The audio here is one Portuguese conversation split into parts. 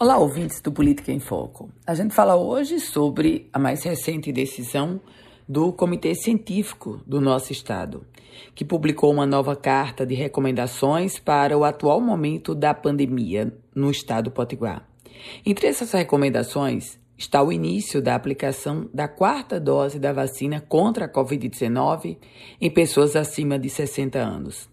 Olá, ouvintes do Política em Foco. A gente fala hoje sobre a mais recente decisão do Comitê Científico do nosso Estado, que publicou uma nova carta de recomendações para o atual momento da pandemia no Estado Potiguar. Entre essas recomendações está o início da aplicação da quarta dose da vacina contra a Covid-19 em pessoas acima de 60 anos.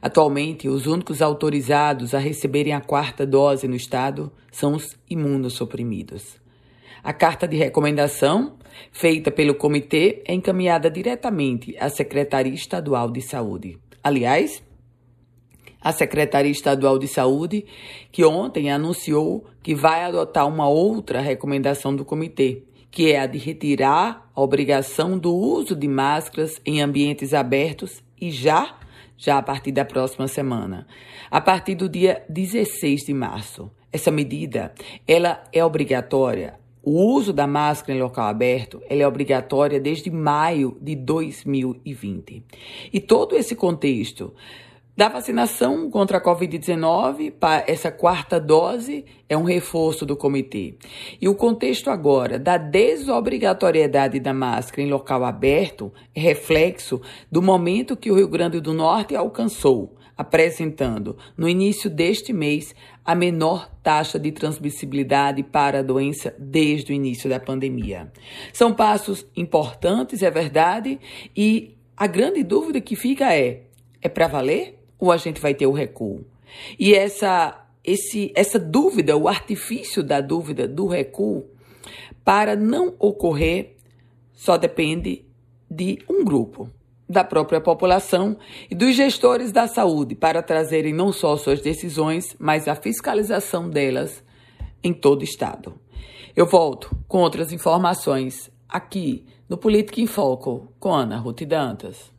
Atualmente, os únicos autorizados a receberem a quarta dose no estado são os imunossuprimidos. A carta de recomendação, feita pelo comitê, é encaminhada diretamente à Secretaria Estadual de Saúde. Aliás, a Secretaria Estadual de Saúde, que ontem anunciou que vai adotar uma outra recomendação do comitê, que é a de retirar a obrigação do uso de máscaras em ambientes abertos e já já a partir da próxima semana, a partir do dia 16 de março. Essa medida, ela é obrigatória. O uso da máscara em local aberto, ela é obrigatória desde maio de 2020. E todo esse contexto da vacinação contra a Covid-19, essa quarta dose é um reforço do comitê. E o contexto agora da desobrigatoriedade da máscara em local aberto é reflexo do momento que o Rio Grande do Norte alcançou, apresentando, no início deste mês, a menor taxa de transmissibilidade para a doença desde o início da pandemia. São passos importantes, é verdade, e a grande dúvida que fica é: é para valer? Ou a gente vai ter o recuo? E essa, esse, essa dúvida, o artifício da dúvida do recuo, para não ocorrer, só depende de um grupo, da própria população e dos gestores da saúde, para trazerem não só suas decisões, mas a fiscalização delas em todo o Estado. Eu volto com outras informações aqui no Política em Foco com Ana Ruth Dantas.